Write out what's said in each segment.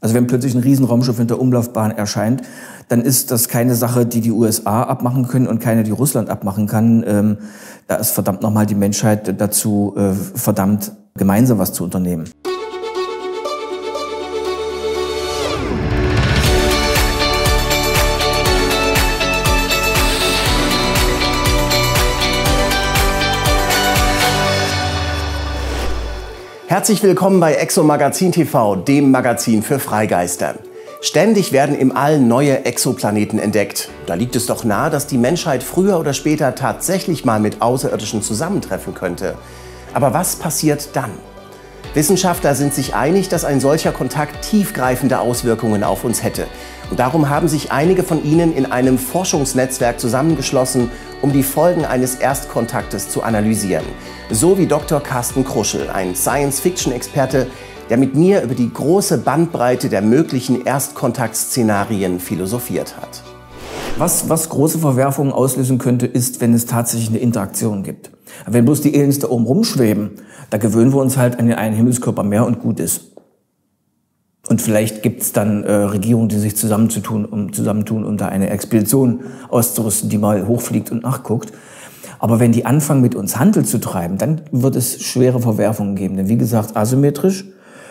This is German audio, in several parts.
Also wenn plötzlich ein Riesenraumschiff in der Umlaufbahn erscheint, dann ist das keine Sache, die die USA abmachen können und keine, die Russland abmachen kann. Ähm, da ist verdammt nochmal die Menschheit dazu äh, verdammt, gemeinsam was zu unternehmen. Herzlich willkommen bei Exo Magazin TV, dem Magazin für Freigeister. Ständig werden im All neue Exoplaneten entdeckt. Da liegt es doch nahe, dass die Menschheit früher oder später tatsächlich mal mit Außerirdischen zusammentreffen könnte. Aber was passiert dann? Wissenschaftler sind sich einig, dass ein solcher Kontakt tiefgreifende Auswirkungen auf uns hätte. Und darum haben sich einige von ihnen in einem Forschungsnetzwerk zusammengeschlossen, um die Folgen eines Erstkontaktes zu analysieren. So wie Dr. Carsten Kruschel, ein Science-Fiction-Experte, der mit mir über die große Bandbreite der möglichen Erstkontaktszenarien philosophiert hat. Was, was große Verwerfungen auslösen könnte, ist, wenn es tatsächlich eine Interaktion gibt. Wenn bloß die Aliens da oben rumschweben, da gewöhnen wir uns halt an den einen Himmelskörper mehr und gut ist. Und vielleicht gibt es dann äh, Regierungen, die sich zusammenzutun, um, zusammentun, um da eine Expedition auszurüsten, die mal hochfliegt und nachguckt. Aber wenn die anfangen, mit uns Handel zu treiben, dann wird es schwere Verwerfungen geben. Denn wie gesagt, asymmetrisch.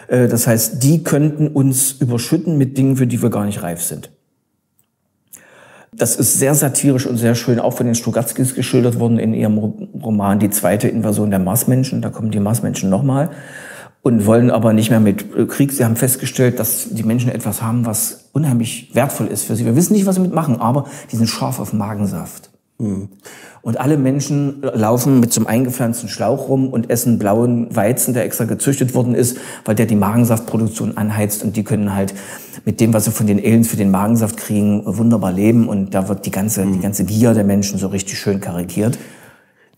Äh, das heißt, die könnten uns überschütten mit Dingen, für die wir gar nicht reif sind. Das ist sehr satirisch und sehr schön auch von den Strugatskis geschildert worden in ihrem Roman Die zweite Invasion der Marsmenschen. Da kommen die Marsmenschen nochmal und wollen aber nicht mehr mit äh, Krieg. Sie haben festgestellt, dass die Menschen etwas haben, was unheimlich wertvoll ist für sie. Wir wissen nicht, was sie mitmachen, aber die sind scharf auf Magensaft. Mhm. Und alle Menschen laufen mit so einem eingepflanzten Schlauch rum und essen blauen Weizen, der extra gezüchtet worden ist, weil der die Magensaftproduktion anheizt und die können halt mit dem, was sie von den Aliens für den Magensaft kriegen, wunderbar leben und da wird die ganze, die ganze Gier der Menschen so richtig schön karikiert.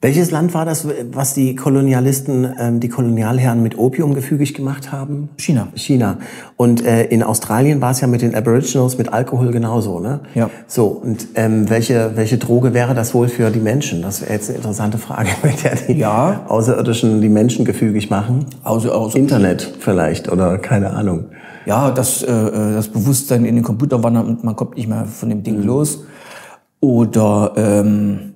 Welches Land war das, was die Kolonialisten, ähm, die Kolonialherren mit Opium gefügig gemacht haben? China. China. Und äh, in Australien war es ja mit den Aboriginals mit Alkohol genauso, ne? Ja. So, und ähm, welche, welche Droge wäre das wohl für die Menschen? Das wäre jetzt eine interessante Frage, mit der die ja. Außerirdischen die Menschen gefügig machen. Außer, außer Internet vielleicht oder keine Ahnung. Ja, das, äh, äh, das Bewusstsein in den Computer wandert und man kommt nicht mehr von dem Ding mhm. los. Oder... Ähm,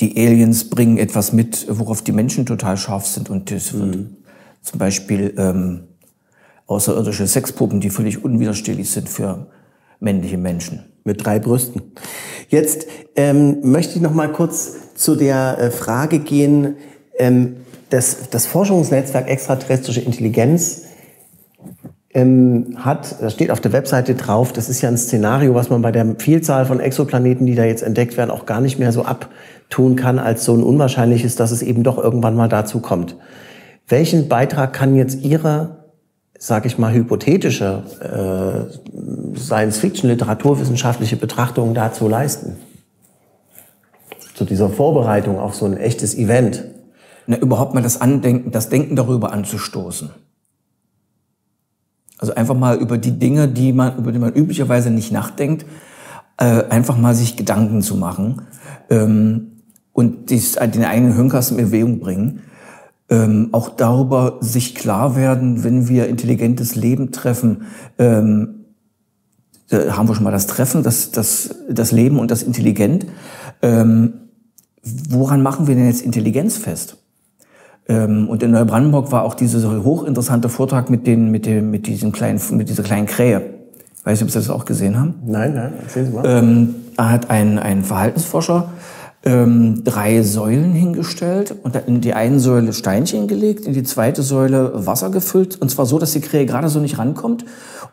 die Aliens bringen etwas mit, worauf die Menschen total scharf sind. Und das wird mhm. zum Beispiel ähm, außerirdische Sexpuppen, die völlig unwiderstehlich sind für männliche Menschen. Mit drei Brüsten. Jetzt ähm, möchte ich noch mal kurz zu der äh, Frage gehen, ähm, das, das Forschungsnetzwerk extraterrestrische Intelligenz ähm, hat, das steht auf der Webseite drauf, das ist ja ein Szenario, was man bei der Vielzahl von Exoplaneten, die da jetzt entdeckt werden, auch gar nicht mehr so ab tun kann, als so ein unwahrscheinliches, dass es eben doch irgendwann mal dazu kommt. Welchen Beitrag kann jetzt Ihre, sage ich mal, hypothetische äh, Science-Fiction-literaturwissenschaftliche Betrachtung dazu leisten? Zu dieser Vorbereitung auf so ein echtes Event? Na, überhaupt mal das Andenken, das Denken darüber anzustoßen. Also einfach mal über die Dinge, die man, über die man üblicherweise nicht nachdenkt, äh, einfach mal sich Gedanken zu machen. Ähm, und dies, den eigenen Hirnkasten in Bewegung bringen. Ähm, auch darüber sich klar werden, wenn wir intelligentes Leben treffen, ähm, haben wir schon mal das Treffen, das, das, das Leben und das Intelligent. Ähm, woran machen wir denn jetzt Intelligenz fest? Ähm, und in Neubrandenburg war auch dieser hochinteressante Vortrag mit, den, mit, dem, mit, diesem kleinen, mit dieser kleinen Krähe. Weiß nicht, ob Sie das auch gesehen haben? Nein, nein, erzählen Sie mal. Ähm, da hat ein, ein Verhaltensforscher ähm, drei Säulen hingestellt und in die eine Säule Steinchen gelegt, in die zweite Säule Wasser gefüllt und zwar so, dass die Krähe gerade so nicht rankommt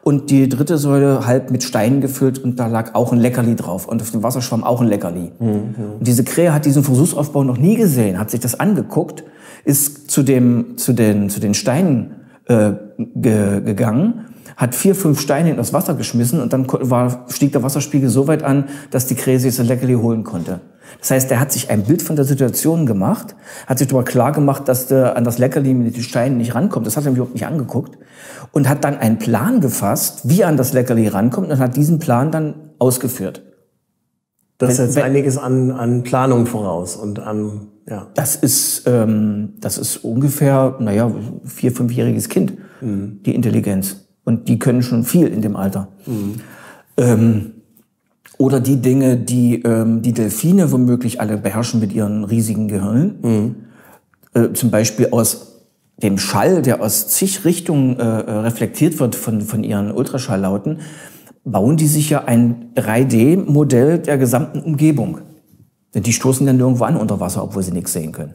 und die dritte Säule halb mit Steinen gefüllt und da lag auch ein Leckerli drauf und auf dem Wasser schwamm auch ein Leckerli. Mhm. Und diese Krähe hat diesen Versuchsaufbau noch nie gesehen, hat sich das angeguckt, ist zu dem zu den zu den Steinen äh, ge gegangen hat vier, fünf Steine in das Wasser geschmissen und dann war, stieg der Wasserspiegel so weit an, dass die Krähe sich das Leckerli holen konnte. Das heißt, er hat sich ein Bild von der Situation gemacht, hat sich darüber klar gemacht, dass der an das Leckerli mit den Steinen nicht rankommt. Das hat er mir überhaupt nicht angeguckt. Und hat dann einen Plan gefasst, wie er an das Leckerli rankommt und hat diesen Plan dann ausgeführt. Das setzt einiges an, an Planung voraus und an, ja. Das ist, ähm, das ist ungefähr, naja, vier-, fünfjähriges Kind, mhm. die Intelligenz. Und die können schon viel in dem Alter. Mhm. Ähm, oder die Dinge, die ähm, die Delfine womöglich alle beherrschen mit ihren riesigen Gehirnen. Mhm. Äh, zum Beispiel aus dem Schall, der aus zig Richtungen äh, reflektiert wird von, von ihren Ultraschalllauten, bauen die sich ja ein 3D-Modell der gesamten Umgebung. Denn die stoßen dann nirgendwo an unter Wasser, obwohl sie nichts sehen können.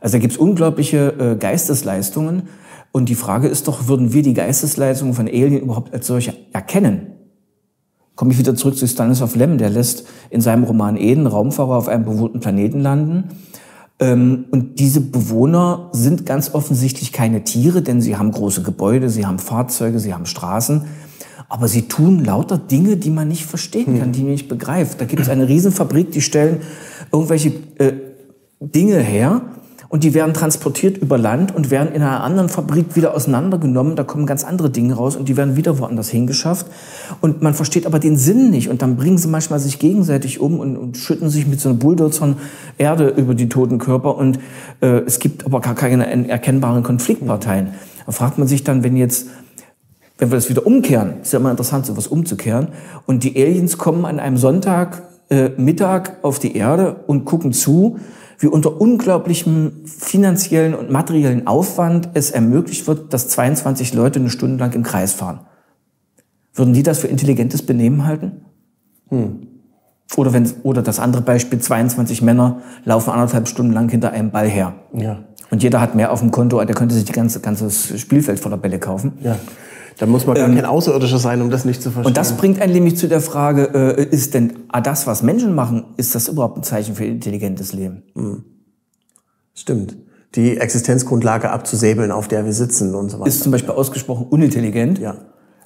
Also da gibt's unglaubliche äh, Geistesleistungen. Und die Frage ist doch, würden wir die Geistesleistungen von Alien überhaupt als solche erkennen? Komme ich wieder zurück zu Stanislav Lem, der lässt in seinem Roman Eden Raumfahrer auf einem bewohnten Planeten landen. Ähm, und diese Bewohner sind ganz offensichtlich keine Tiere, denn sie haben große Gebäude, sie haben Fahrzeuge, sie haben Straßen. Aber sie tun lauter Dinge, die man nicht verstehen kann, hm. die man nicht begreift. Da gibt es eine Riesenfabrik, die stellen irgendwelche äh, Dinge her, und die werden transportiert über Land und werden in einer anderen Fabrik wieder auseinandergenommen. Da kommen ganz andere Dinge raus und die werden wieder woanders hingeschafft. Und man versteht aber den Sinn nicht. Und dann bringen sie manchmal sich gegenseitig um und, und schütten sich mit so einer Bulldozern Erde über die toten Körper. Und äh, es gibt aber gar keine erkennbaren Konfliktparteien. Da fragt man sich dann, wenn jetzt wenn wir das wieder umkehren, ist ja immer interessant, sowas umzukehren, und die Aliens kommen an einem Sonntag äh, Mittag auf die Erde und gucken zu, wie unter unglaublichem finanziellen und materiellen Aufwand es ermöglicht wird, dass 22 Leute eine Stunde lang im Kreis fahren. Würden die das für intelligentes Benehmen halten? Hm. Oder, wenn, oder das andere Beispiel, 22 Männer laufen anderthalb Stunden lang hinter einem Ball her. Ja. Und jeder hat mehr auf dem Konto, der könnte sich die ganze, ganzes Spielfeld voller Bälle kaufen. Ja. Da muss man gar ähm, kein Außerirdischer sein, um das nicht zu verstehen. Und das bringt einen nämlich zu der Frage, äh, ist denn ah, das, was Menschen machen, ist das überhaupt ein Zeichen für intelligentes Leben? Mhm. Stimmt. Die Existenzgrundlage abzusäbeln, auf der wir sitzen und so weiter. Ist zum Beispiel ausgesprochen unintelligent. Ja.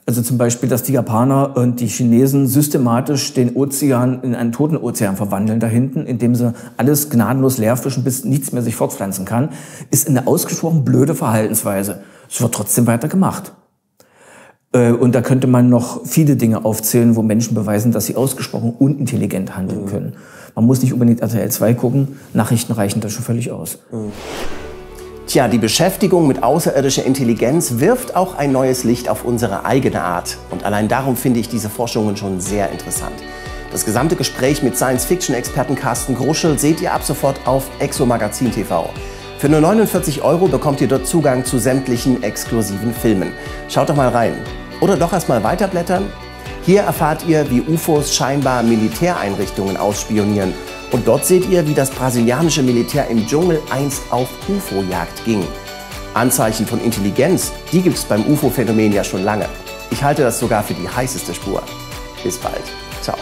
Also zum Beispiel, dass die Japaner und die Chinesen systematisch den Ozean in einen toten Ozean verwandeln da hinten, indem sie alles gnadenlos leerfischen, bis nichts mehr sich fortpflanzen kann, ist eine ausgesprochen blöde Verhaltensweise. Es wird trotzdem weiter gemacht. Äh, und da könnte man noch viele Dinge aufzählen, wo Menschen beweisen, dass sie ausgesprochen unintelligent handeln mhm. können. Man muss nicht unbedingt RTL 2 gucken, Nachrichten reichen da schon völlig aus. Mhm. Tja, die Beschäftigung mit außerirdischer Intelligenz wirft auch ein neues Licht auf unsere eigene Art. Und allein darum finde ich diese Forschungen schon sehr interessant. Das gesamte Gespräch mit Science-Fiction-Experten Carsten Gruschel seht ihr ab sofort auf Exomagazin TV. Für nur 49 Euro bekommt ihr dort Zugang zu sämtlichen exklusiven Filmen. Schaut doch mal rein. Oder doch erstmal weiterblättern? Hier erfahrt ihr, wie UFOs scheinbar Militäreinrichtungen ausspionieren. Und dort seht ihr, wie das brasilianische Militär im Dschungel einst auf UFO-Jagd ging. Anzeichen von Intelligenz, die gibt es beim UFO-Phänomen ja schon lange. Ich halte das sogar für die heißeste Spur. Bis bald. Ciao.